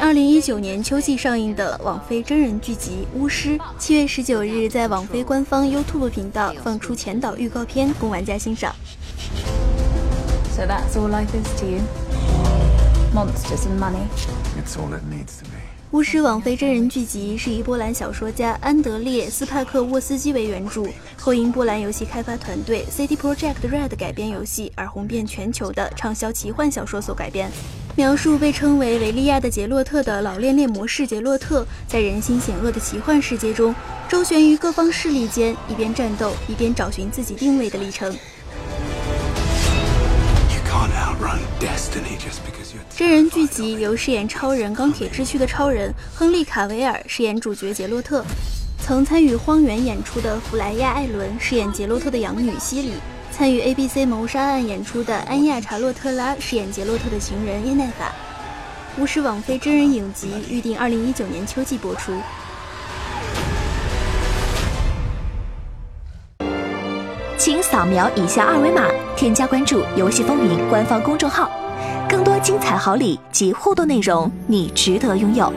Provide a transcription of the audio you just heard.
二零一九年秋季上映的网飞真人剧集《巫师》，七月十九日在网飞官方 YouTube 频道放出前导预告片供玩家欣赏。So that's all life is to you. Monsters and money. It's all it needs to be. 巫师网飞真人剧集是以波兰小说家安德烈·斯帕克沃斯基为原著，后因波兰游戏开发团队 City Project Red 改编游戏而红遍全球的畅销奇幻小说所改编。描述被称为维利亚的杰洛特的老练练模式杰洛特，在人心险恶的奇幻世界中周旋于各方势力间，一边战斗一边找寻自己定位的历程。真人剧集由饰演超人钢铁之躯的超人亨利·卡维尔饰演主角杰洛特，曾参与《荒原》演出的弗莱亚·艾伦饰演杰洛特的养女西里，参与《ABC 谋杀案》演出的安亚·查洛特拉饰演杰洛特的情人耶奈法。巫师网飞真人影集预定二零一九年秋季播出。请扫描以下二维码，添加关注“游戏风云”官方公众号。更多精彩好礼及互动内容，你值得拥有。